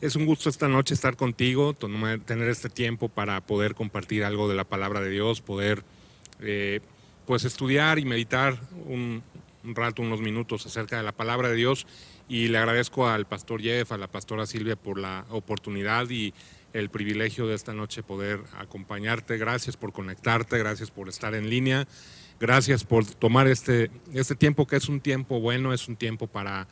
Es un gusto esta noche estar contigo, tener este tiempo para poder compartir algo de la palabra de Dios, poder eh, pues estudiar y meditar un, rato, unos minutos acerca de la palabra de Dios. Y le agradezco al pastor Jeff, a la pastora Silvia por la oportunidad y el privilegio de esta noche poder acompañarte. Gracias por conectarte, gracias por estar en línea, gracias por tomar este, este tiempo que es un tiempo bueno, es un tiempo para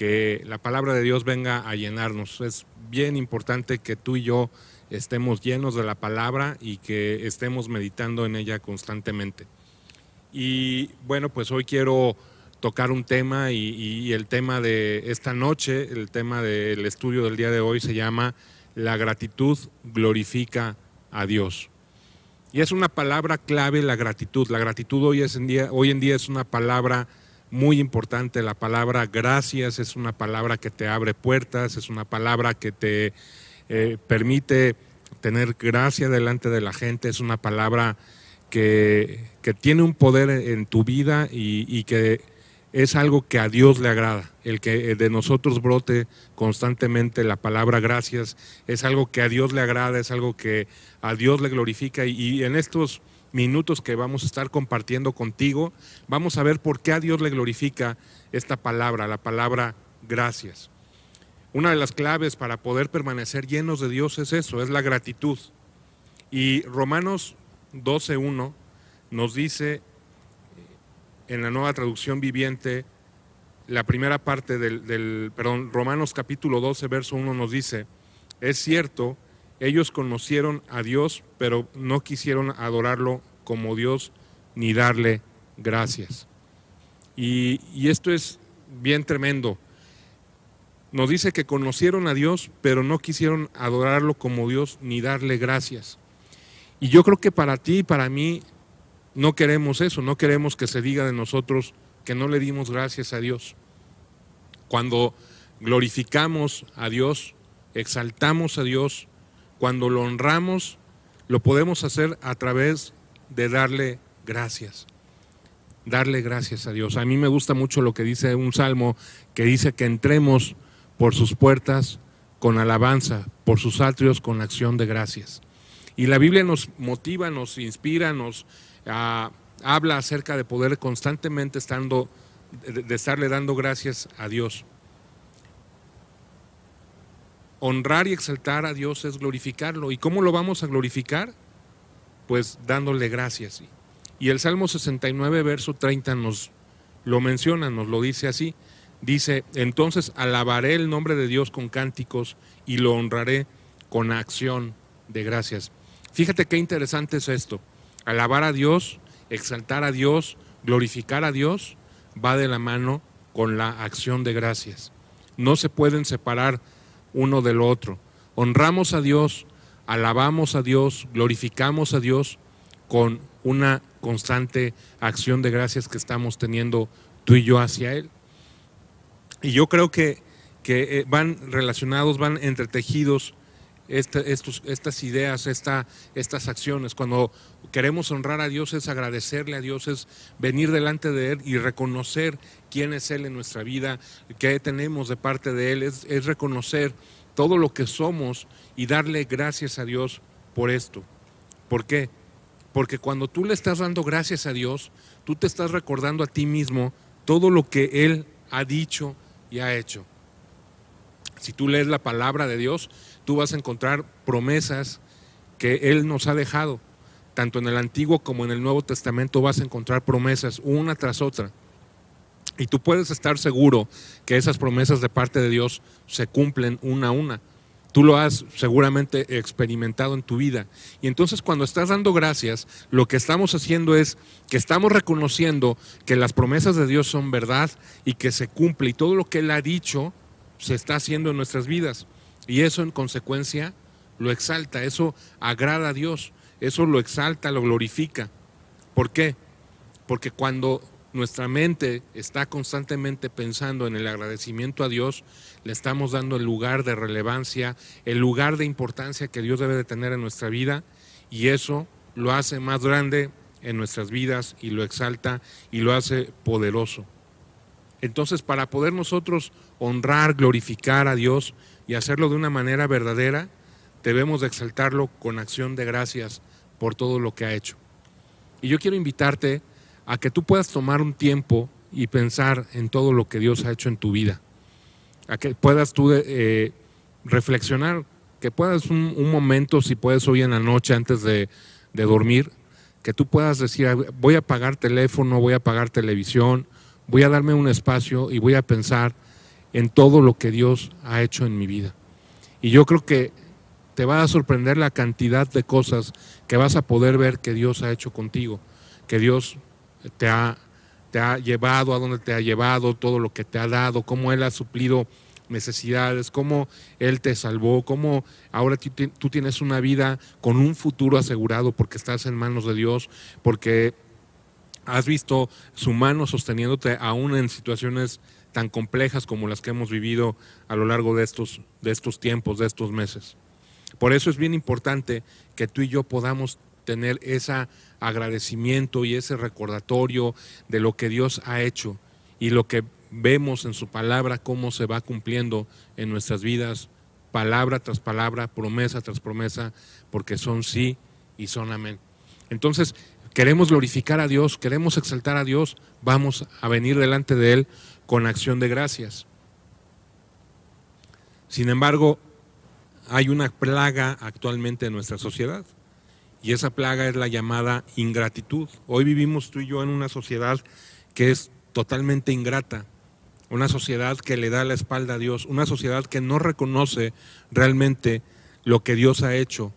que la palabra de Dios venga a llenarnos. Es bien importante que tú y yo estemos llenos de la palabra y que estemos meditando en ella constantemente. Y bueno, pues hoy quiero tocar un tema y, el tema de esta noche, el tema del estudio del día de hoy se llama La gratitud glorifica a Dios. Y es una palabra clave la gratitud. La gratitud hoy, es en día, hoy en día es una palabra muy importante. La palabra gracias es una palabra que te abre puertas, es una palabra que te eh, permite tener gracia delante de la gente, es una palabra que, tiene un poder en tu vida y, y, que es algo que a Dios le agrada. El que de nosotros brote constantemente la palabra gracias es algo que a Dios le agrada, es algo que a Dios le glorifica y, y en estos minutos que vamos a estar compartiendo contigo, vamos a ver por qué a Dios le glorifica esta palabra, la palabra gracias. Una de las claves para poder permanecer llenos de Dios es eso, es la gratitud. Y Romanos 12.1 nos dice en la nueva traducción viviente, la primera parte del, del, perdón, Romanos capítulo 12, verso 1 nos dice, es cierto, ellos conocieron a Dios, pero no quisieron adorarlo como Dios ni darle gracias. Y, esto es bien tremendo. Nos dice que conocieron a Dios, pero no quisieron adorarlo como Dios ni darle gracias. Y yo creo que para ti y para mí no queremos eso, no queremos que se diga de nosotros que no le dimos gracias a Dios. Cuando glorificamos a Dios, exaltamos a Dios, cuando lo honramos, lo podemos hacer a través de darle gracias. Darle gracias a Dios. A mí me gusta mucho lo que dice un salmo que dice que entremos por sus puertas con alabanza, por sus atrios con acción de gracias. Y la Biblia nos motiva, nos inspira, nos ah, habla acerca de poder constantemente estarle dando gracias a Dios. Honrar y exaltar a Dios es glorificarlo. ¿Y cómo lo vamos a glorificar? Pues dándole gracias. Y el Salmo 69, verso 30 nos lo menciona, nos lo dice así. Dice, entonces alabaré el nombre de Dios con cánticos y lo honraré con acción de gracias. Fíjate qué interesante es esto. Alabar a Dios, exaltar a Dios, glorificar a Dios, va de la mano con la acción de gracias. No se pueden separar uno del otro. Honramos a Dios, alabamos a Dios, glorificamos a Dios con una constante acción de gracias que estamos teniendo tú y yo hacia Él. Y yo creo que, que eh, van relacionados, van entretejidos estas ideas, esta, estas acciones. Cuando queremos honrar a Dios es agradecerle a Dios, es venir delante de Él y reconocer quién es Él en nuestra vida, qué tenemos de parte de Él, es reconocer todo lo que somos y darle gracias a Dios por esto. ¿Por qué? Porque cuando tú le estás dando gracias a Dios, tú te estás recordando a ti mismo todo lo que Él ha dicho y ha hecho. Si tú lees la palabra de Dios, tú vas a encontrar promesas que Él nos ha dejado. Tanto en el Antiguo como en el Nuevo Testamento vas a encontrar promesas una tras otra. Y tú puedes estar seguro que esas promesas de parte de Dios se cumplen una a una. Tú lo has seguramente experimentado en tu vida. Y entonces cuando estás dando gracias, lo que estamos haciendo es que estamos reconociendo que las promesas de Dios son verdad y que se cumple y todo lo que Él ha dicho se está haciendo en nuestras vidas. Y eso en consecuencia lo exalta, eso agrada a Dios. eso lo exalta, lo glorifica. ¿Por qué? Porque cuando nuestra mente está constantemente pensando en el agradecimiento a Dios, le estamos dando el lugar de relevancia, el lugar de importancia que Dios debe de tener en nuestra vida y eso lo hace más grande en nuestras vidas y lo exalta y lo hace poderoso. Entonces, para poder nosotros honrar, glorificar a Dios y hacerlo de una manera verdadera, debemos de exaltarlo con acción de gracias por todo lo que ha hecho. Y yo quiero invitarte a que tú puedas tomar un tiempo y pensar en todo lo que Dios ha hecho en tu vida. A que puedas tú eh, reflexionar, que puedas un, momento, si puedes hoy en la noche antes de, de dormir, que tú puedas decir, voy a pagar teléfono, voy a pagar televisión, voy a darme un espacio y voy a pensar en todo lo que Dios ha hecho en mi vida. Y yo creo que te va a sorprender la cantidad de cosas que vas a poder ver que Dios ha hecho contigo, que Dios te ha, te ha llevado, a donde te ha llevado, todo lo que te ha dado, cómo Él ha suplido necesidades, cómo Él te salvó, cómo ahora tú tienes una vida con un futuro asegurado porque estás en manos de Dios, porque has visto su mano sosteniéndote aún en situaciones tan complejas como las que hemos vivido a lo largo de estos, de estos tiempos, de estos meses. Por eso es bien importante que tú y yo podamos tener ese agradecimiento y ese recordatorio de lo que Dios ha hecho y lo que vemos en su palabra, cómo se va cumpliendo en nuestras vidas, palabra tras palabra, promesa tras promesa, porque son sí y son amén. Entonces, queremos glorificar a Dios, queremos exaltar a Dios, vamos a venir delante de Él con acción de gracias. Sin embargo, hay una plaga actualmente en nuestra sociedad y esa plaga es la llamada ingratitud. Hoy vivimos tú y yo en una sociedad que es totalmente ingrata, una sociedad que le da la espalda a Dios, una sociedad que no reconoce realmente lo que Dios ha hecho,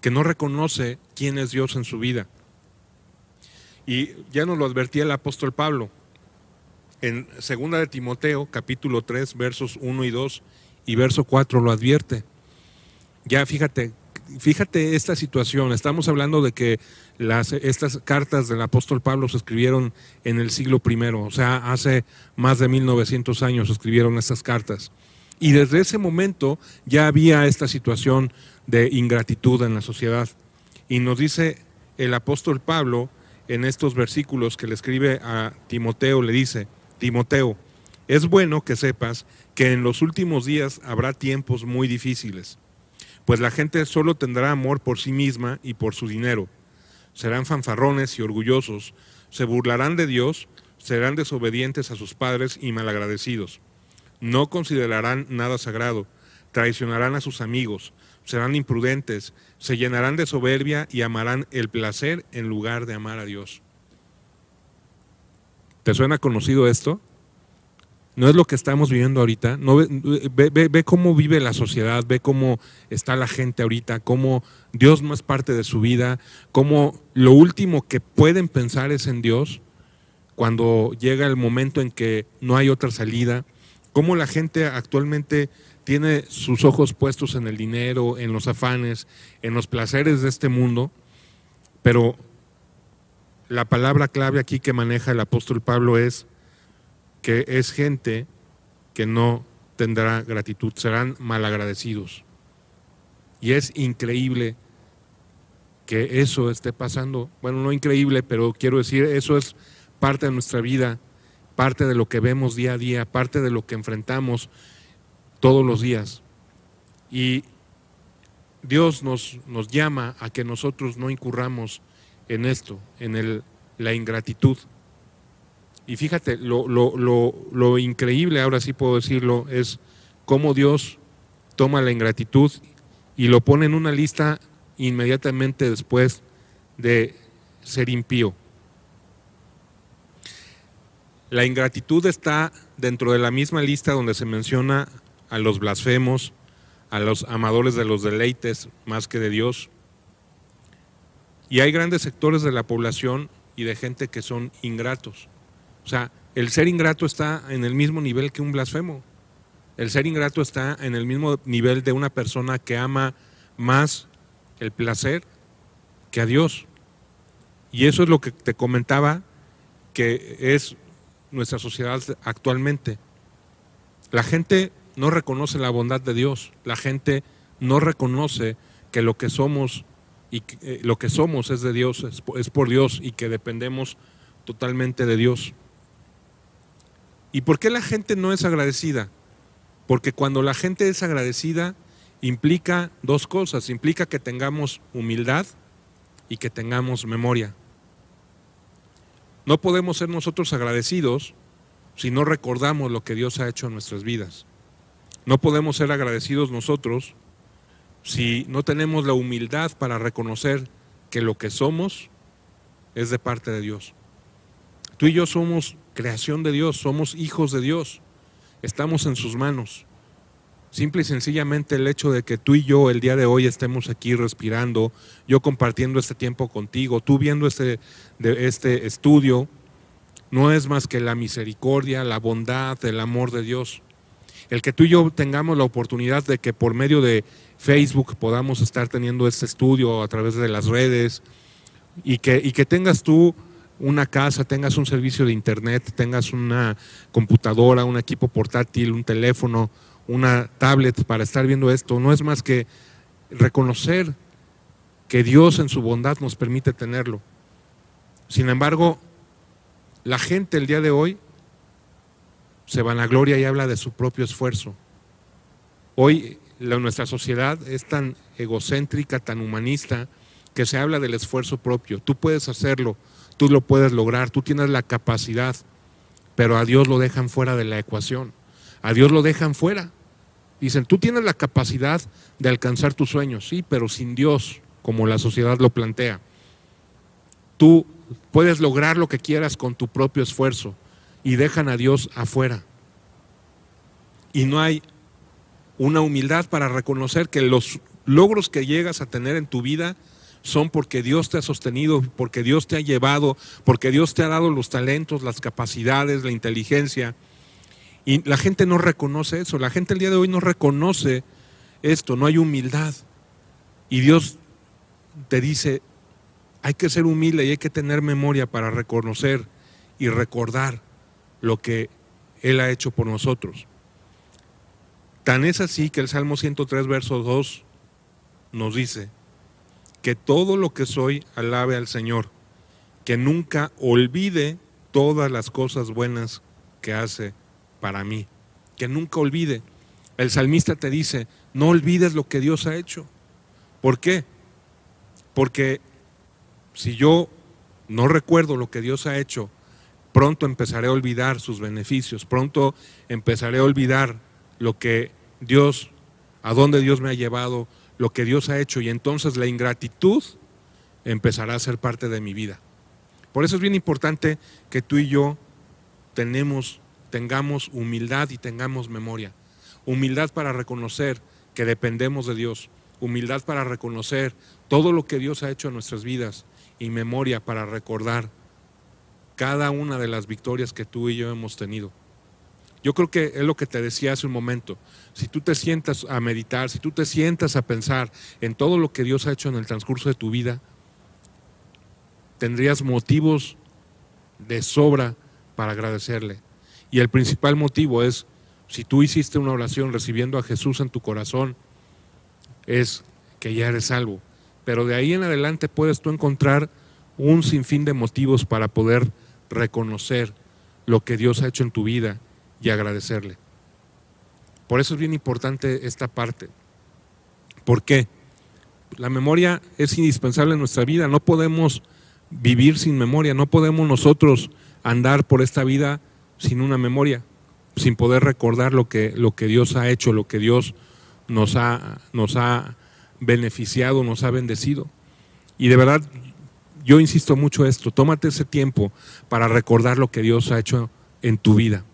que no reconoce quién es Dios en su vida. Y ya nos lo advertía el apóstol Pablo en segunda de Timoteo, capítulo 3, versos 1 y 2 y verso 4 lo advierte. Ya fíjate, fíjate esta situación, estamos hablando de que las, estas cartas del apóstol Pablo se escribieron en el siglo I, o sea, hace más de 1900 años escribieron estas cartas. Y desde ese momento ya había esta situación de ingratitud en la sociedad. Y nos dice el apóstol Pablo en estos versículos que le escribe a Timoteo, le dice, Timoteo, es bueno que sepas que en los últimos días habrá tiempos muy difíciles pues la gente solo tendrá amor por sí misma y por su dinero. Serán fanfarrones y orgullosos, se burlarán de Dios, serán desobedientes a sus padres y malagradecidos. No considerarán nada sagrado, traicionarán a sus amigos, serán imprudentes, se llenarán de soberbia y amarán el placer en lugar de amar a Dios. ¿Te suena conocido esto? no es lo que estamos viviendo ahorita. No, ve, ve, cómo vive la sociedad, ve cómo está la gente ahorita, cómo Dios no es parte de su vida, cómo lo último que pueden pensar es en Dios cuando llega el momento en que no hay otra salida, cómo la gente actualmente tiene sus ojos puestos en el dinero, en los afanes, en los placeres de este mundo, pero la palabra clave aquí que maneja el apóstol Pablo es que es gente que no tendrá gratitud, serán malagradecidos. Y es increíble que eso esté pasando. Bueno, no increíble, pero quiero decir, eso es parte de nuestra vida, parte de lo que vemos día a día, parte de lo que enfrentamos todos los días. Y Dios nos, nos llama a que nosotros no incurramos en esto, en el, la ingratitud. Y fíjate, lo, lo, lo, lo, increíble, ahora sí puedo decirlo, es cómo Dios toma la ingratitud y lo pone en una lista inmediatamente después de ser impío. La ingratitud está dentro de la misma lista donde se menciona a los blasfemos, a los amadores de los deleites más que de Dios. Y hay grandes sectores de la población y de gente que son ingratos. O sea, el ser ingrato está en el mismo nivel que un blasfemo. El ser ingrato está en el mismo nivel de una persona que ama más el placer que a Dios. Y eso es lo que te comentaba que es nuestra sociedad actualmente. La gente no reconoce la bondad de Dios, la gente no reconoce que lo que somos y eh, lo que somos es de Dios, es por Dios y que dependemos totalmente de Dios. ¿Y por qué la gente no es agradecida? Porque cuando la gente es agradecida implica dos cosas, implica que tengamos humildad y que tengamos memoria. No podemos ser nosotros agradecidos si no recordamos lo que Dios ha hecho en nuestras vidas. No podemos ser agradecidos nosotros si no tenemos la humildad para reconocer que lo que somos es de parte de Dios. Tú y yo somos creación de Dios, somos hijos de Dios, estamos en sus manos. Simple y sencillamente el hecho de que tú y yo el día de hoy estemos aquí respirando, yo compartiendo este tiempo contigo, tú viendo este, de este estudio, no es más que la misericordia, la bondad, el amor de Dios. El que tú y yo tengamos la oportunidad de que por medio de Facebook podamos estar teniendo este estudio a través de las redes y que, y que tengas tú una casa, tengas un servicio de internet, tengas una computadora, un equipo portátil, un teléfono, una tablet para estar viendo esto, no es más que reconocer que Dios en su bondad nos permite tenerlo. Sin embargo, la gente el día de hoy se vanagloria y habla de su propio esfuerzo. Hoy nuestra sociedad es tan egocéntrica, tan humanista, que se habla del esfuerzo propio. Tú puedes hacerlo, tú lo puedes lograr, tú tienes la capacidad, pero a Dios lo dejan fuera de la ecuación. A Dios lo dejan fuera. Dicen, tú tienes la capacidad de alcanzar tus sueños, sí, pero sin Dios, como la sociedad lo plantea. Tú puedes lograr lo que quieras con tu propio esfuerzo y dejan a Dios afuera. Y no hay una humildad para reconocer que los logros que llegas a tener en tu vida son porque Dios te ha sostenido, porque Dios te ha llevado, porque Dios te ha dado los talentos, las capacidades, la inteligencia y la gente no reconoce eso, la gente el día de hoy no reconoce esto, no hay humildad. Y Dios te dice, hay que ser humilde y hay que tener memoria para reconocer y recordar lo que Él ha hecho por nosotros. Tan es así que el Salmo 103, verso 2 nos dice, que todo lo que soy alabe al Señor, que nunca olvide todas las cosas buenas que hace para mí, que nunca olvide. El salmista te dice, no olvides lo que Dios ha hecho. ¿Por qué? Porque si yo no recuerdo lo que Dios ha hecho, pronto empezaré a olvidar sus beneficios, pronto empezaré a olvidar lo que Dios, a dónde Dios me ha llevado, lo que Dios ha hecho y entonces la ingratitud empezará a ser parte de mi vida. Por eso es bien importante que tú y yo tenemos tengamos humildad y tengamos memoria. Humildad para reconocer que dependemos de Dios. Humildad para reconocer todo lo que Dios ha hecho en nuestras vidas. Y memoria para recordar cada una de las victorias que tú y yo hemos tenido. Yo creo que es lo que te decía hace un momento. Si tú te sientas a meditar, si tú te sientas a pensar en todo lo que Dios ha hecho en el transcurso de tu vida, tendrías motivos de sobra para agradecerle. Y el principal motivo es, si tú hiciste una oración recibiendo a Jesús en tu corazón, es que ya eres salvo. Pero de ahí en adelante puedes tú encontrar un sinfín de motivos para poder reconocer lo que Dios ha hecho en tu vida y agradecerle. Por eso es bien importante esta parte. ¿Por qué? La memoria es indispensable en nuestra vida. No podemos vivir sin memoria. No podemos nosotros andar por esta vida sin una memoria, sin poder recordar lo que, lo que Dios ha hecho, lo que Dios nos ha, nos ha beneficiado, nos ha bendecido. Y de verdad, yo insisto mucho esto, tómate ese tiempo para recordar lo que Dios ha hecho en tu vida.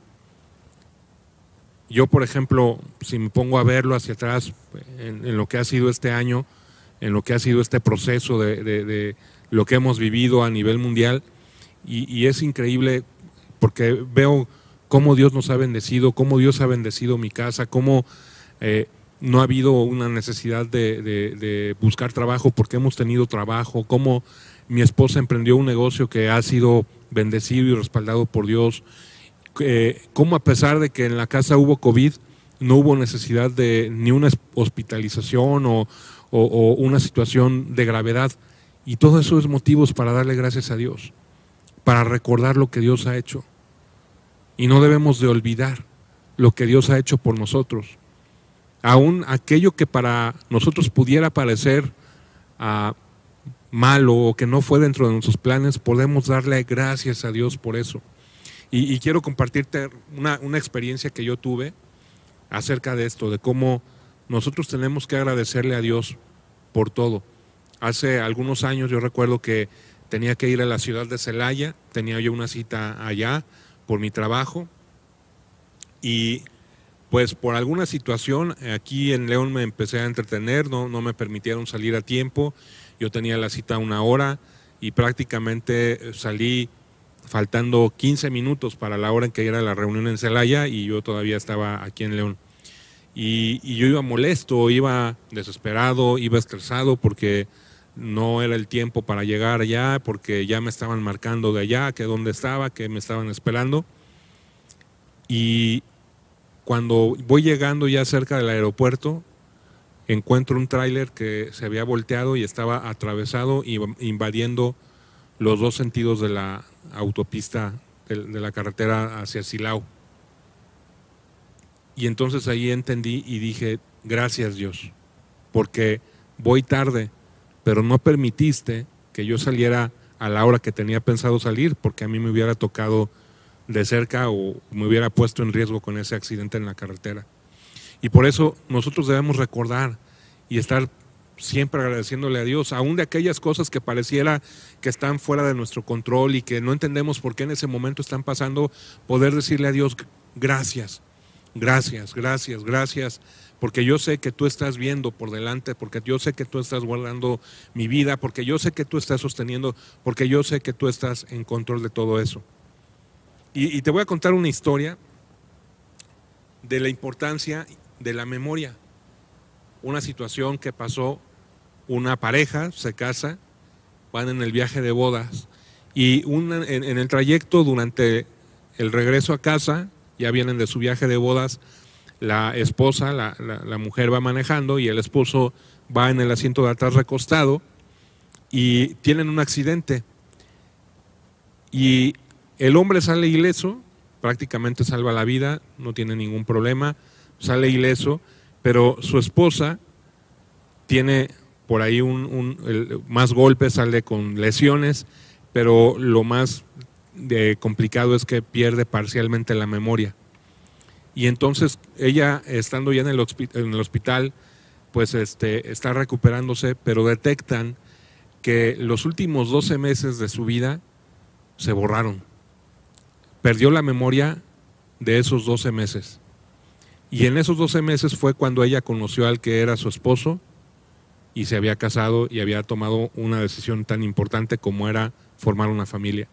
Yo, por ejemplo, si me pongo a verlo hacia atrás, en, lo que ha sido este año, en lo que ha sido este proceso de, lo que hemos vivido a nivel mundial, y es increíble porque veo cómo Dios nos ha bendecido, cómo Dios ha bendecido mi casa, cómo eh, no ha habido una necesidad de, buscar trabajo porque hemos tenido trabajo, cómo mi esposa emprendió un negocio que ha sido bendecido y respaldado por Dios, eh, cómo a pesar de que en la casa hubo COVID, no hubo necesidad de ni una hospitalización o, una situación de gravedad. Y todo eso es motivos para darle gracias a Dios, para recordar lo que Dios ha hecho. Y no debemos de olvidar lo que Dios ha hecho por nosotros aún aquello que para nosotros pudiera parecer ah, malo o que no fue dentro de nuestros planes, podemos darle gracias a Dios por eso. Y, quiero compartirte una, una, experiencia que yo tuve acerca de esto, de cómo nosotros tenemos que agradecerle a Dios por todo. Hace algunos años yo recuerdo que tenía que ir a la ciudad de Celaya, tenía yo una cita allá por mi trabajo y pues por alguna situación aquí en León me empecé a entretener, no, no me permitieron salir a tiempo, yo tenía la cita una hora y prácticamente salí faltando 15 minutos para la hora en que era la reunión en Celaya y yo todavía estaba aquí en León. Y, y, yo iba molesto, iba desesperado, iba estresado porque no era el tiempo para llegar allá, porque ya me estaban marcando de allá, que dónde estaba, que me estaban esperando. Y, cuando voy llegando ya cerca del aeropuerto, encuentro un tráiler que se había volteado y estaba atravesado y invadiendo los dos sentidos de la autopista de, la carretera hacia Silao. Y entonces ahí entendí y dije, gracias Dios, porque voy tarde, pero no permitiste que yo saliera a la hora que tenía pensado salir, porque a mí me hubiera tocado de cerca o me hubiera puesto en riesgo con ese accidente en la carretera. Y por eso nosotros debemos recordar y estar siempre agradeciéndole a Dios, aún de aquellas cosas que pareciera que están fuera de nuestro control y que no entendemos por qué en ese momento están pasando, poder decirle a Dios gracias, gracias, gracias, gracias, porque yo sé que tú estás viendo por delante, porque yo sé que tú estás guardando mi vida, porque yo sé que tú estás sosteniendo, porque yo sé que tú estás en control de todo eso. Y, te voy a contar una historia de la importancia de la memoria. Una situación que pasó, una pareja se casa, van en el viaje de bodas y en, el trayecto durante el regreso a casa, ya vienen de su viaje de bodas, la esposa, la, la, mujer va manejando y el esposo va en el asiento de atrás recostado y tienen un accidente. Y el hombre sale ileso, prácticamente salva la vida, no tiene ningún problema, sale ileso, pero su esposa tiene por ahí un, más golpes, sale con lesiones, pero lo más complicado es que pierde parcialmente la memoria. Y entonces ella, estando ya en el, en el hospital, pues este, está recuperándose, pero detectan que los últimos 12 meses de su vida se borraron perdió la memoria de esos 12 meses. Y en esos 12 meses fue cuando ella conoció al que era su esposo y se había casado y había tomado una decisión tan importante como era formar una familia.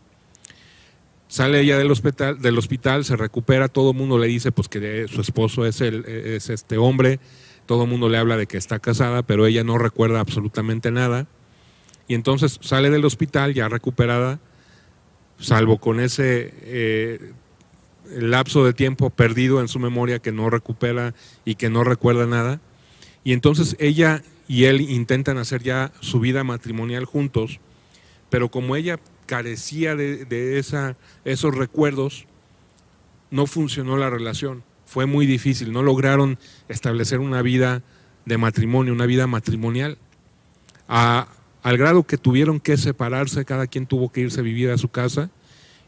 Sale ella del hospital, del hospital se recupera, todo el mundo le dice pues que su esposo es, el, es este hombre, todo el mundo le habla de que está casada, pero ella no recuerda absolutamente nada. Y entonces sale del hospital ya recuperada salvo con ese eh, lapso de tiempo perdido en su memoria que no recupera y que no recuerda nada. Y entonces ella y él intentan hacer ya su vida matrimonial juntos, pero como ella carecía de, esa, esos recuerdos, no funcionó la relación. Fue muy difícil, no lograron establecer una vida de matrimonio, una vida matrimonial. Al grado que tuvieron que separarse, cada quien tuvo que irse a vivir a su casa,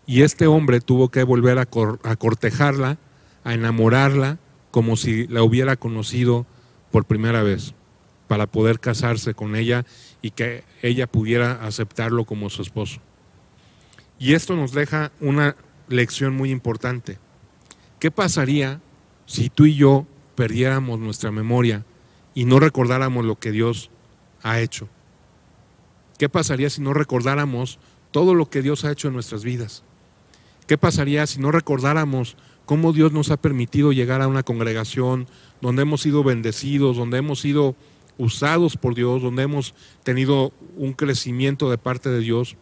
y este hombre tuvo que volver a, cortejarla, a enamorarla, como si la hubiera conocido por primera vez, para poder casarse con ella y que ella pudiera aceptarlo como su esposo. Y esto nos deja una lección muy importante. ¿Qué pasaría si tú y yo perdiéramos nuestra memoria y no recordáramos lo que Dios ha hecho? ¿Qué pasaría si no recordáramos todo lo que Dios ha hecho en nuestras vidas? ¿Qué pasaría si no recordáramos cómo Dios nos ha permitido llegar a una congregación donde hemos sido bendecidos, donde hemos sido usados por Dios, donde hemos tenido un crecimiento de parte de Dios.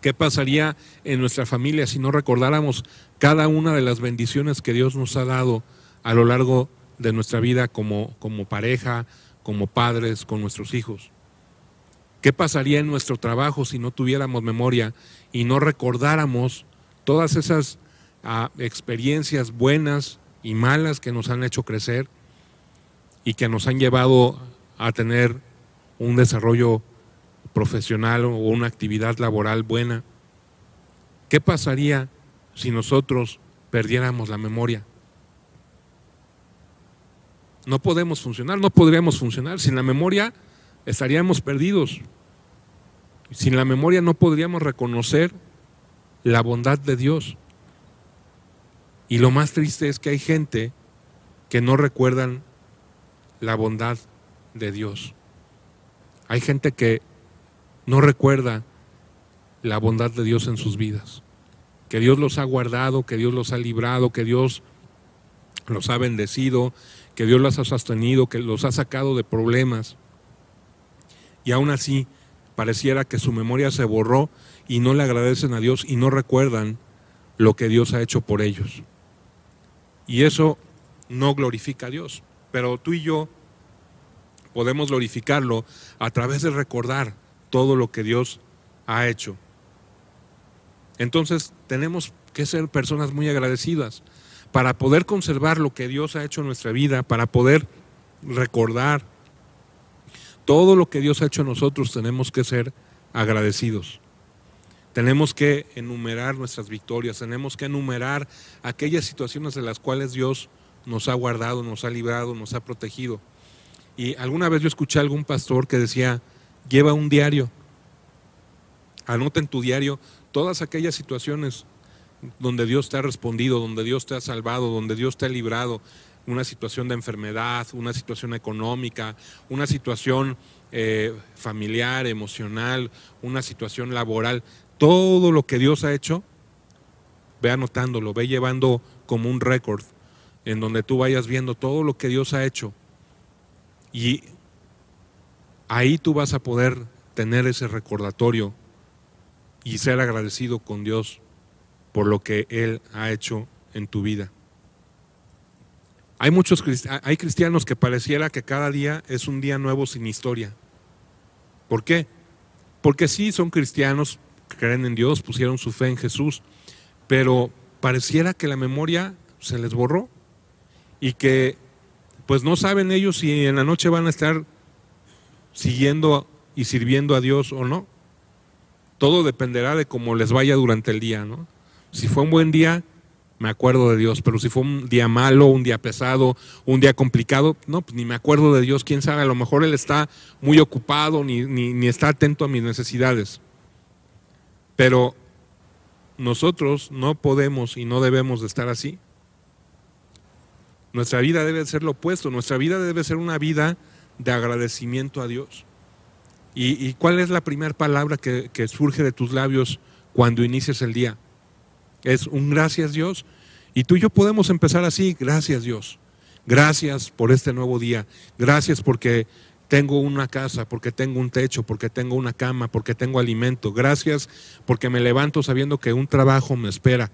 ¿Qué pasaría en nuestra familia si no recordáramos cada una de las bendiciones que Dios nos ha dado a lo largo de nuestra vida como, como pareja, como padres, con nuestros hijos? ¿Qué pasaría en nuestro trabajo si no tuviéramos memoria y no recordáramos todas esas ah, experiencias buenas y malas que nos han hecho crecer y que nos han llevado a tener un desarrollo profesional o una actividad laboral buena? ¿Qué pasaría si nosotros perdiéramos la memoria? No podemos funcionar, no podríamos funcionar. Sin la memoria estaríamos perdidos. Sin la memoria no podríamos reconocer la bondad de Dios. Y lo más triste es que hay gente que no recuerdan la bondad de Dios. Hay gente que no recuerda la bondad de Dios en sus vidas. Que Dios los ha guardado, que Dios los ha librado, que Dios los ha bendecido, que Dios los ha sostenido, que los ha sacado de problemas. Y aún así, pareciera que su memoria se borró y no le agradecen a Dios y no recuerdan lo que Dios ha hecho por ellos. Y eso no glorifica a Dios. Pero tú y yo podemos glorificarlo a través de recordar todo lo que Dios ha hecho. Entonces tenemos que ser personas muy agradecidas para poder conservar lo que Dios ha hecho en nuestra vida, para poder recordar todo lo que Dios ha hecho en nosotros, tenemos que ser agradecidos. Tenemos que enumerar nuestras victorias, tenemos que enumerar aquellas situaciones de las cuales Dios nos ha guardado, nos ha librado, nos ha protegido. Y alguna vez yo escuché a algún pastor que decía, lleva un diario, anota en tu diario todas aquellas situaciones donde Dios te ha respondido, donde Dios te ha salvado, donde Dios te ha librado, una situación de enfermedad, una situación económica, una situación eh, familiar, emocional, una situación laboral, todo lo que Dios ha hecho, ve anotándolo, ve llevando como un récord en donde tú vayas viendo todo lo que Dios ha hecho y ahí tú vas a poder tener ese recordatorio y ser agradecido con Dios por lo que Él ha hecho en tu vida. Hay muchos hay cristianos que pareciera que cada día es un día nuevo sin historia. ¿Por qué? Porque sí son cristianos, creen en Dios, pusieron su fe en Jesús, pero pareciera que la memoria se les borró y que pues no saben ellos si en la noche van a estar siguiendo y sirviendo a Dios o no. Todo dependerá de cómo les vaya durante el día, ¿no? Si fue un buen día, me acuerdo de Dios, pero si fue un día malo, un día pesado, un día complicado, no, pues ni me acuerdo de Dios, quién sabe, a lo mejor Él está muy ocupado, ni, ni, ni está atento a mis necesidades. Pero nosotros no podemos y no debemos de estar así. Nuestra vida debe ser lo opuesto, nuestra vida debe ser una vida de agradecimiento a Dios. ¿Y, cuál es la primera palabra que, que, surge de tus labios cuando inicias el día? Es un gracias Dios. Y tú y yo podemos empezar así, gracias Dios. Gracias por este nuevo día. Gracias porque tengo una casa, porque tengo un techo, porque tengo una cama, porque tengo alimento. Gracias porque me levanto sabiendo que un trabajo me espera.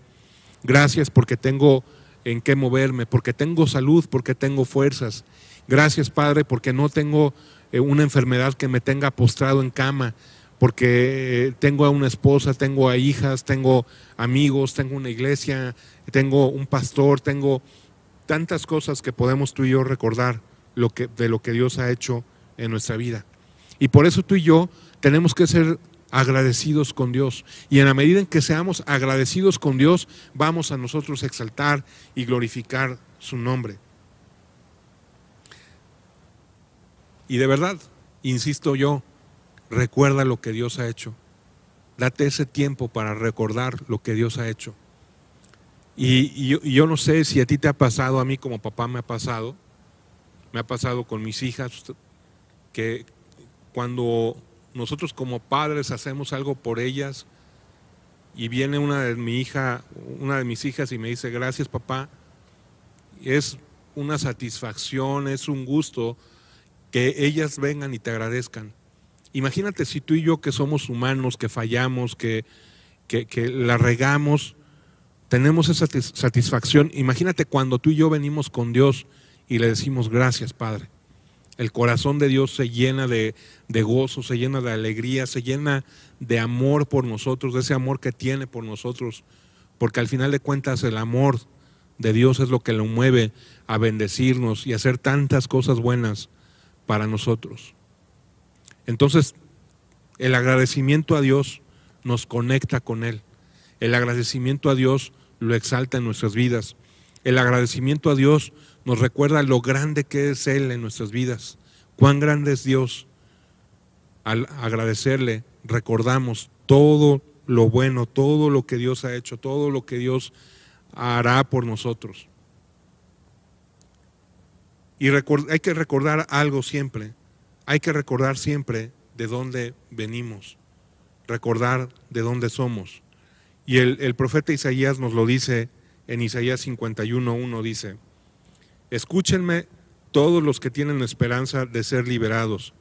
Gracias porque tengo en qué moverme, porque tengo salud, porque tengo fuerzas. Gracias, Padre, porque no tengo eh, una enfermedad que me tenga postrado en cama, porque tengo a una esposa, tengo a hijas, tengo amigos, tengo una iglesia, tengo un pastor, tengo tantas cosas que podemos tú y yo recordar lo que, de lo que Dios ha hecho en nuestra vida. Y por eso tú y yo tenemos que ser agradecidos con Dios. Y en la medida en que seamos agradecidos con Dios, vamos a nosotros exaltar y glorificar su nombre. Y de verdad, insisto yo, recuerda lo que Dios ha hecho. Date ese tiempo para recordar lo que Dios ha hecho. Y, yo, no sé si a ti te ha pasado, a mí como papá me ha pasado, me ha pasado con mis hijas, que cuando nosotros como padres hacemos algo por ellas, y viene una de mi hija, una de mis hijas y me dice, gracias papá, es una satisfacción, es un gusto que ellas vengan y te agradezcan. Imagínate si tú y yo que somos humanos, que fallamos, que, que, la regamos, tenemos esa satisfacción. Imagínate cuando tú y yo venimos con Dios y le decimos gracias, Padre. El corazón de Dios se llena de, de, gozo, se llena de alegría, se llena de amor por nosotros, de ese amor que tiene por nosotros. Porque al final de cuentas el amor de Dios es lo que lo mueve a bendecirnos y hacer tantas cosas buenas para nosotros. Entonces, el agradecimiento a Dios nos conecta con Él. El agradecimiento a Dios lo exalta en nuestras vidas. El agradecimiento a Dios nos recuerda lo grande que es Él en nuestras vidas. Cuán grande es Dios. Al agradecerle, recordamos todo lo bueno, todo lo que Dios ha hecho, todo lo que Dios hará por nosotros. Y hay que recordar algo siempre. Hay que recordar siempre de dónde venimos. Recordar de dónde somos. Y el, profeta Isaías nos lo dice en Isaías 51.1, dice, escúchenme todos los que tienen esperanza de ser liberados,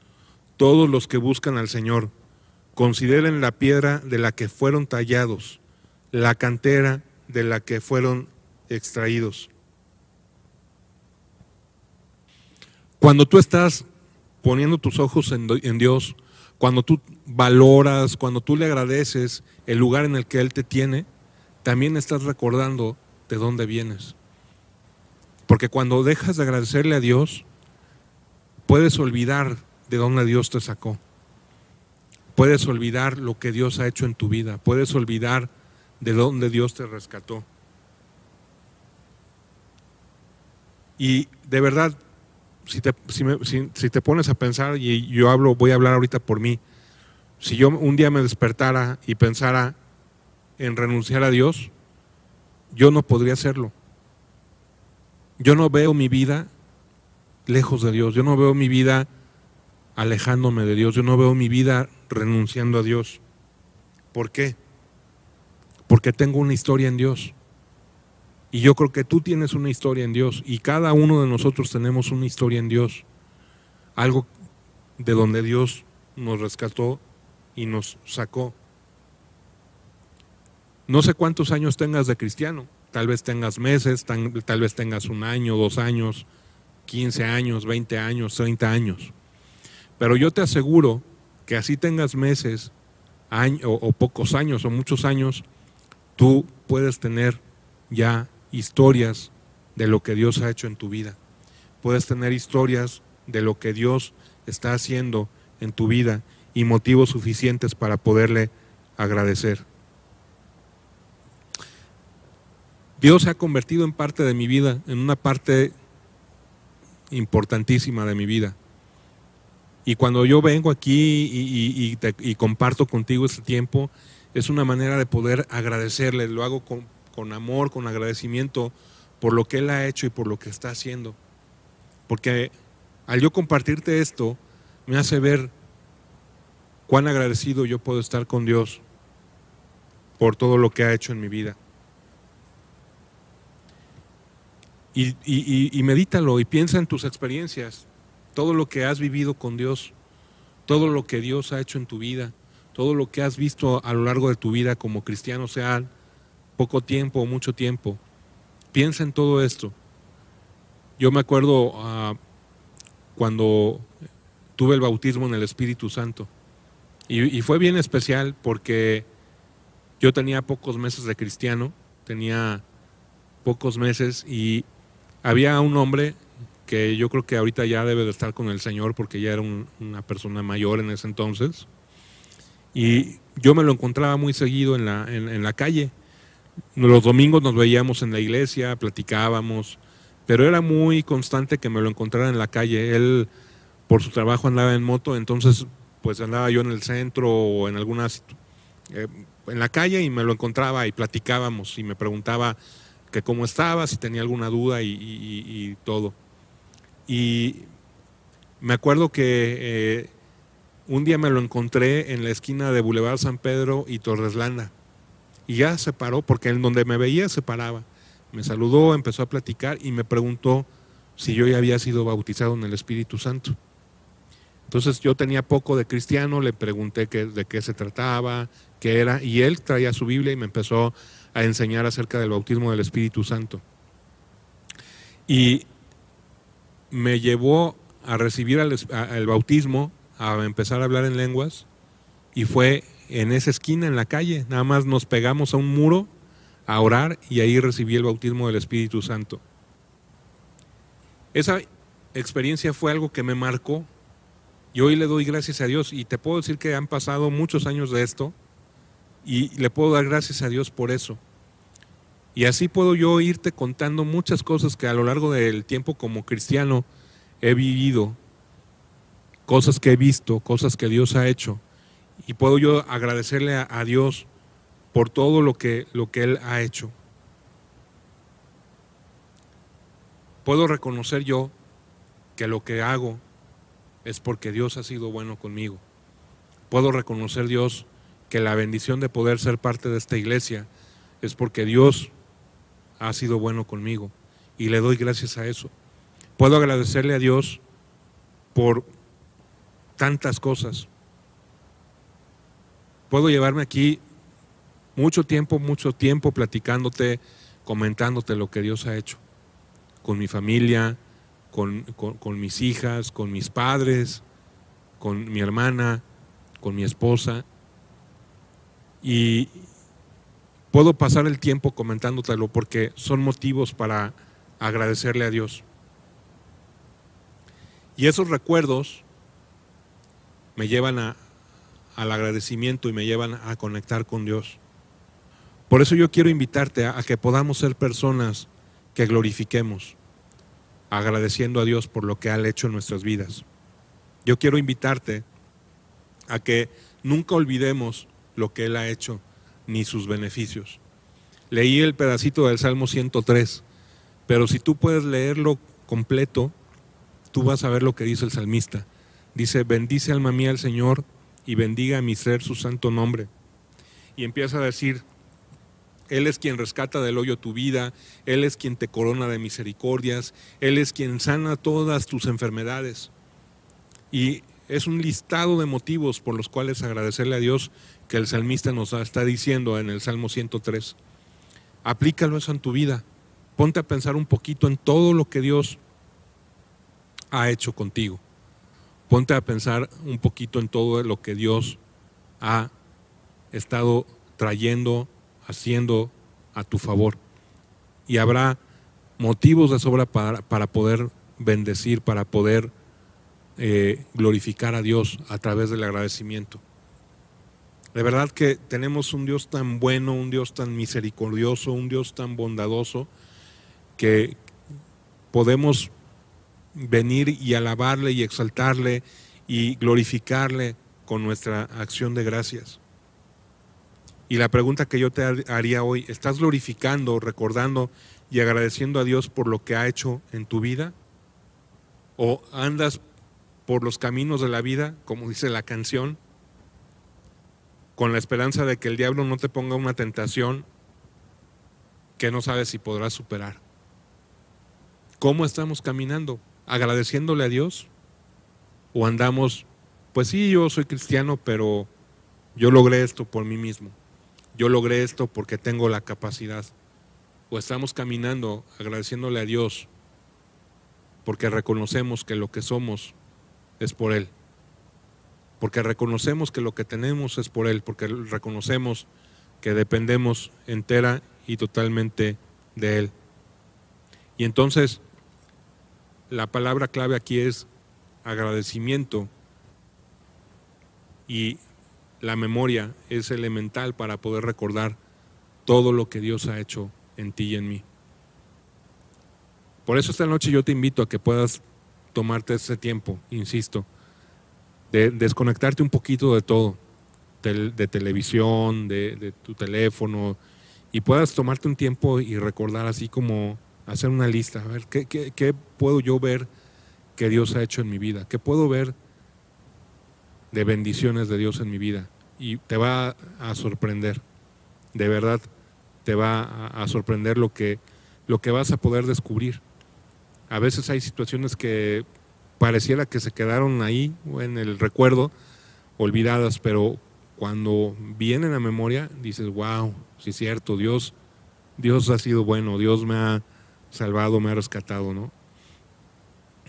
todos los que buscan al Señor, consideren la piedra de la que fueron tallados, la cantera de la que fueron extraídos. Cuando tú estás poniendo tus ojos en, Dios, cuando tú valoras, cuando tú le agradeces el lugar en el que Él te tiene, también estás recordando de dónde vienes. Porque cuando dejas de agradecerle a Dios, puedes olvidar de dónde Dios te sacó. Puedes olvidar lo que Dios ha hecho en tu vida. Puedes olvidar de dónde Dios te rescató. Y de verdad, si te, si, te pones a pensar, y yo hablo, voy a hablar ahorita por mí, si yo un día me despertara y pensara en renunciar a Dios, yo no podría hacerlo. Yo no veo mi vida lejos de Dios, yo no veo mi vida alejándome de Dios, yo no veo mi vida renunciando a Dios. ¿Por qué? Porque tengo una historia en Dios. Y yo creo que tú tienes una historia en Dios y cada uno de nosotros tenemos una historia en Dios. Algo de donde Dios nos rescató y nos sacó. No sé cuántos años tengas de cristiano, tal vez tengas meses, tal, vez tengas un año, dos años, 15 años, 20 años, 30 años. Pero yo te aseguro que así tengas meses o pocos años o muchos años, tú puedes tener ya historias de lo que Dios ha hecho en tu vida. Puedes tener historias de lo que Dios está haciendo en tu vida y motivos suficientes para poderle agradecer. Dios se ha convertido en parte de mi vida, en una parte importantísima de mi vida. Y cuando yo vengo aquí y, comparto contigo este tiempo, es una manera de poder agradecerle, lo hago con, con, amor, con agradecimiento por lo que Él ha hecho y por lo que está haciendo. Porque al yo compartirte esto, me hace ver cuán agradecido yo puedo estar con Dios por todo lo que ha hecho en mi vida. Y, medítalo y piensa en tus experiencias, todo lo que has vivido con Dios, todo lo que Dios ha hecho en tu vida, todo lo que has visto a lo largo de tu vida como cristiano, sea poco tiempo o mucho tiempo. Piensa en todo esto. Yo me acuerdo ah, cuando tuve el bautismo en el Espíritu Santo. y, fue bien especial porque yo tenía pocos meses de cristiano, tenía pocos meses y había un hombre que yo creo que ahorita ya debe de estar con el Señor porque ya era una persona mayor en ese entonces. Y yo me lo encontraba muy seguido en la, en, la calle. Los domingos nos veíamos en la iglesia, platicábamos, pero era muy constante que me lo encontrara en la calle. Él por su trabajo andaba en moto, entonces pues andaba yo en el centro o en algunas, eh, en la calle y me lo encontraba y platicábamos y me preguntaba que cómo estaba, si tenía alguna duda y, todo. Y me acuerdo que eh, un día me lo encontré en la esquina de Boulevard San Pedro y Torreslanda. Y ya se paró, porque en donde me veía se paraba. Me saludó, empezó a platicar y me preguntó si yo ya había sido bautizado en el Espíritu Santo. Entonces yo tenía poco de cristiano, le pregunté de qué se trataba, qué era, y él traía su Biblia y me empezó a enseñar acerca del bautismo del Espíritu Santo. Y me llevó a recibir el bautismo, a empezar a hablar en lenguas, y fue en esa esquina, en la calle, nada más nos pegamos a un muro a orar y ahí recibí el bautismo del Espíritu Santo. Esa experiencia fue algo que me marcó y hoy le doy gracias a Dios y te puedo decir que han pasado muchos años de esto y le puedo dar gracias a Dios por eso. Y así puedo yo irte contando muchas cosas que a lo largo del tiempo como cristiano he vivido, cosas que he visto, cosas que Dios ha hecho. Y puedo yo agradecerle a, Dios por todo lo que, lo que Él ha hecho. Puedo reconocer yo que lo que hago es porque Dios ha sido bueno conmigo. Puedo reconocer Dios que la bendición de poder ser parte de esta iglesia es porque Dios ha sido bueno conmigo y le doy gracias a eso. Puedo agradecerle a Dios por tantas cosas. Puedo llevarme aquí mucho tiempo, mucho tiempo platicándote, comentándote lo que Dios ha hecho con mi familia, con, con, mis hijas, con mis padres, con mi hermana, con mi esposa. Y puedo pasar el tiempo comentándotelo porque son motivos para agradecerle a Dios. Y esos recuerdos me llevan a, al agradecimiento y me llevan a conectar con Dios. Por eso yo quiero invitarte a, que podamos ser personas que glorifiquemos, agradeciendo a Dios por lo que ha hecho en nuestras vidas. Yo quiero invitarte a que nunca olvidemos lo que Él ha hecho ni sus beneficios. Leí el pedacito del Salmo 103, pero si tú puedes leerlo completo, tú vas a ver lo que dice el salmista. Dice, bendice alma mía al Señor y bendiga a mi ser su santo nombre. Y empieza a decir, Él es quien rescata del hoyo tu vida, Él es quien te corona de misericordias, Él es quien sana todas tus enfermedades. Y es un listado de motivos por los cuales agradecerle a Dios que el salmista nos está diciendo en el Salmo 103. Aplícalo eso en tu vida. Ponte a pensar un poquito en todo lo que Dios ha hecho contigo. Ponte a pensar un poquito en todo lo que Dios ha estado trayendo, haciendo a tu favor. Y habrá motivos de sobra para, para poder bendecir, para poder eh, glorificar a Dios a través del agradecimiento. De verdad que tenemos un Dios tan bueno, un Dios tan misericordioso, un Dios tan bondadoso, que podemos venir y alabarle y exaltarle y glorificarle con nuestra acción de gracias. Y la pregunta que yo te haría hoy, ¿estás glorificando, recordando y agradeciendo a Dios por lo que ha hecho en tu vida? ¿O andas por los caminos de la vida, como dice la canción, con la esperanza de que el diablo no te ponga una tentación que no sabes si podrás superar? ¿Cómo estamos caminando? Agradeciéndole a Dios? ¿O andamos, pues sí, yo soy cristiano, pero yo logré esto por mí mismo? Yo logré esto porque tengo la capacidad. ¿O estamos caminando agradeciéndole a Dios porque reconocemos que lo que somos es por Él? Porque reconocemos que lo que tenemos es por Él, porque reconocemos que dependemos entera y totalmente de Él. Y entonces la palabra clave aquí es agradecimiento y la memoria es elemental para poder recordar todo lo que Dios ha hecho en ti y en mí. Por eso esta noche yo te invito a que puedas tomarte ese tiempo, insisto, de desconectarte un poquito de todo, de, televisión, de, de, tu teléfono, y puedas tomarte un tiempo y recordar así como hacer una lista, a ver, ¿qué, qué, puedo yo ver que Dios ha hecho en mi vida? ¿Qué puedo ver de bendiciones de Dios en mi vida? Y te va a sorprender. de verdad te va a, sorprender lo que, lo que vas a poder descubrir. A veces hay situaciones que pareciera que se quedaron ahí en el recuerdo, olvidadas, pero cuando vienen a memoria dices, wow, sí es cierto, Dios, Dios ha sido bueno, Dios me ha salvado, me ha rescatado, ¿no?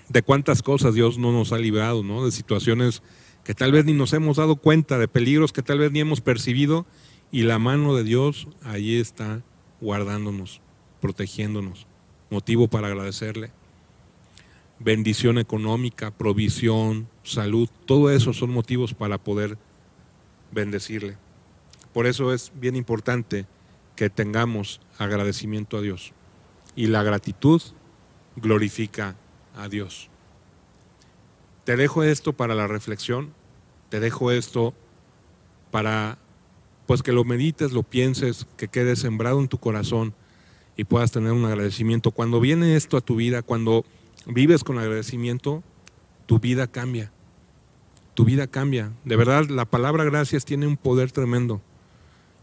De cuántas cosas Dios no nos ha librado, ¿no? De situaciones que tal vez ni nos hemos dado cuenta, de peligros que tal vez ni hemos percibido, y la mano de Dios allí está guardándonos, protegiéndonos. Motivo para agradecerle. Bendición económica, provisión, salud, todo eso son motivos para poder bendecirle. Por eso es bien importante que tengamos agradecimiento a Dios. Y la gratitud glorifica a Dios. Te dejo esto para la reflexión, te dejo esto para pues que lo medites, lo pienses, que quede sembrado en tu corazón y puedas tener un agradecimiento. Cuando viene esto a tu vida, cuando vives con agradecimiento, tu vida cambia. Tu vida cambia. De verdad, la palabra gracias tiene un poder tremendo.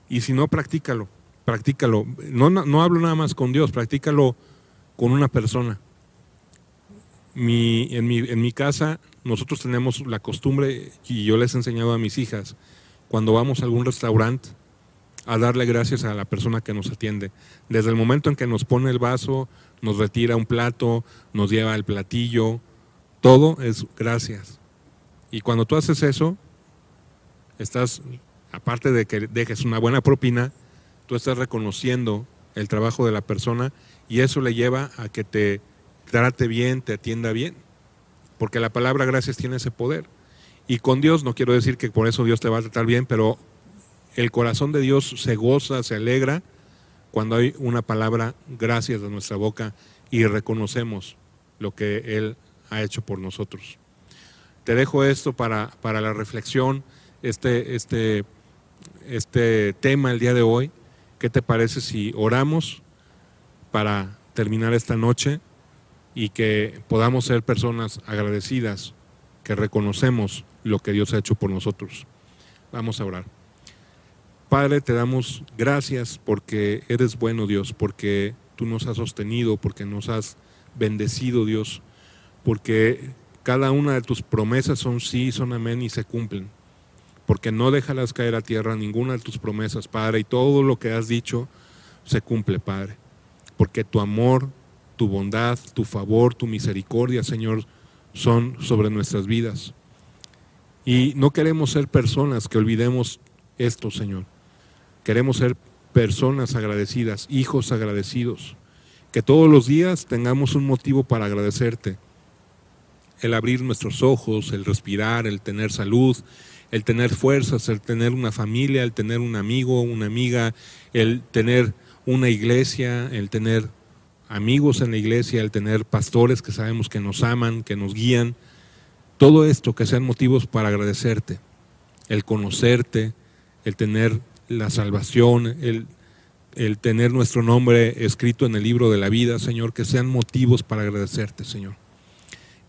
Y si no, practícalo, practícalo. No, no, hablo nada más con Dios, practícalo con una persona. Mi, en, mi, en mi casa nosotros tenemos la costumbre, y yo les he enseñado a mis hijas, cuando vamos a algún restaurante, a darle gracias a la persona que nos atiende. Desde el momento en que nos pone el vaso, nos retira un plato, nos lleva el platillo, todo es gracias. Y cuando tú haces eso, estás, aparte de que dejes una buena propina, tú estás reconociendo el trabajo de la persona y eso le lleva a que te trate bien, te atienda bien porque la palabra gracias tiene ese poder. Y con Dios, no quiero decir que por eso Dios te va a tratar bien, pero el corazón de Dios se goza, se alegra cuando hay una palabra gracias de nuestra boca y reconocemos lo que Él ha hecho por nosotros. Te dejo esto para, para la reflexión, este, este, este tema el día de hoy. ¿Qué te parece si oramos para terminar esta noche? y que podamos ser personas agradecidas, que reconocemos lo que Dios ha hecho por nosotros. Vamos a orar. Padre, te damos gracias porque eres bueno Dios, porque tú nos has sostenido, porque nos has bendecido Dios, porque cada una de tus promesas son sí, son amén y se cumplen. Porque no déjalas caer a tierra ninguna de tus promesas, Padre, y todo lo que has dicho se cumple, Padre. Porque tu amor tu bondad, tu favor, tu misericordia, Señor, son sobre nuestras vidas. Y no queremos ser personas que olvidemos esto, Señor. Queremos ser personas agradecidas, hijos agradecidos. Que todos los días tengamos un motivo para agradecerte. El abrir nuestros ojos, el respirar, el tener salud, el tener fuerzas, el tener una familia, el tener un amigo, una amiga, el tener una iglesia, el tener amigos en la iglesia, el tener pastores que sabemos que nos aman, que nos guían, todo esto que sean motivos para agradecerte, el conocerte, el tener la salvación, el, el tener nuestro nombre escrito en el libro de la vida, Señor, que sean motivos para agradecerte, Señor.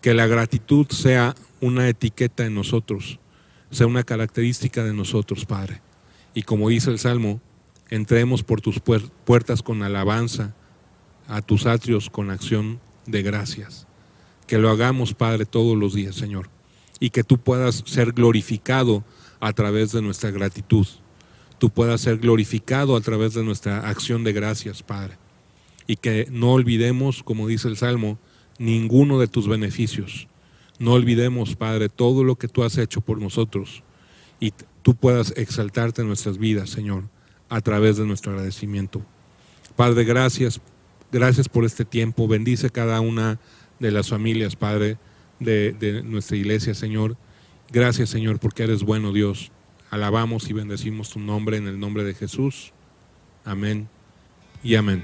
Que la gratitud sea una etiqueta en nosotros, sea una característica de nosotros, Padre. Y como dice el Salmo, entremos por tus puertas con alabanza, a tus atrios con acción de gracias. Que lo hagamos, Padre, todos los días, Señor. Y que tú puedas ser glorificado a través de nuestra gratitud. Tú puedas ser glorificado a través de nuestra acción de gracias, Padre. Y que no olvidemos, como dice el Salmo, ninguno de tus beneficios. No olvidemos, Padre, todo lo que tú has hecho por nosotros. Y tú puedas exaltarte en nuestras vidas, Señor, a través de nuestro agradecimiento. Padre, gracias Gracias por este tiempo. Bendice cada una de las familias, Padre, de, nuestra iglesia, Señor. Gracias, Señor, porque eres bueno, Dios. Alabamos y bendecimos tu nombre en el nombre de Jesús. Amén y amén.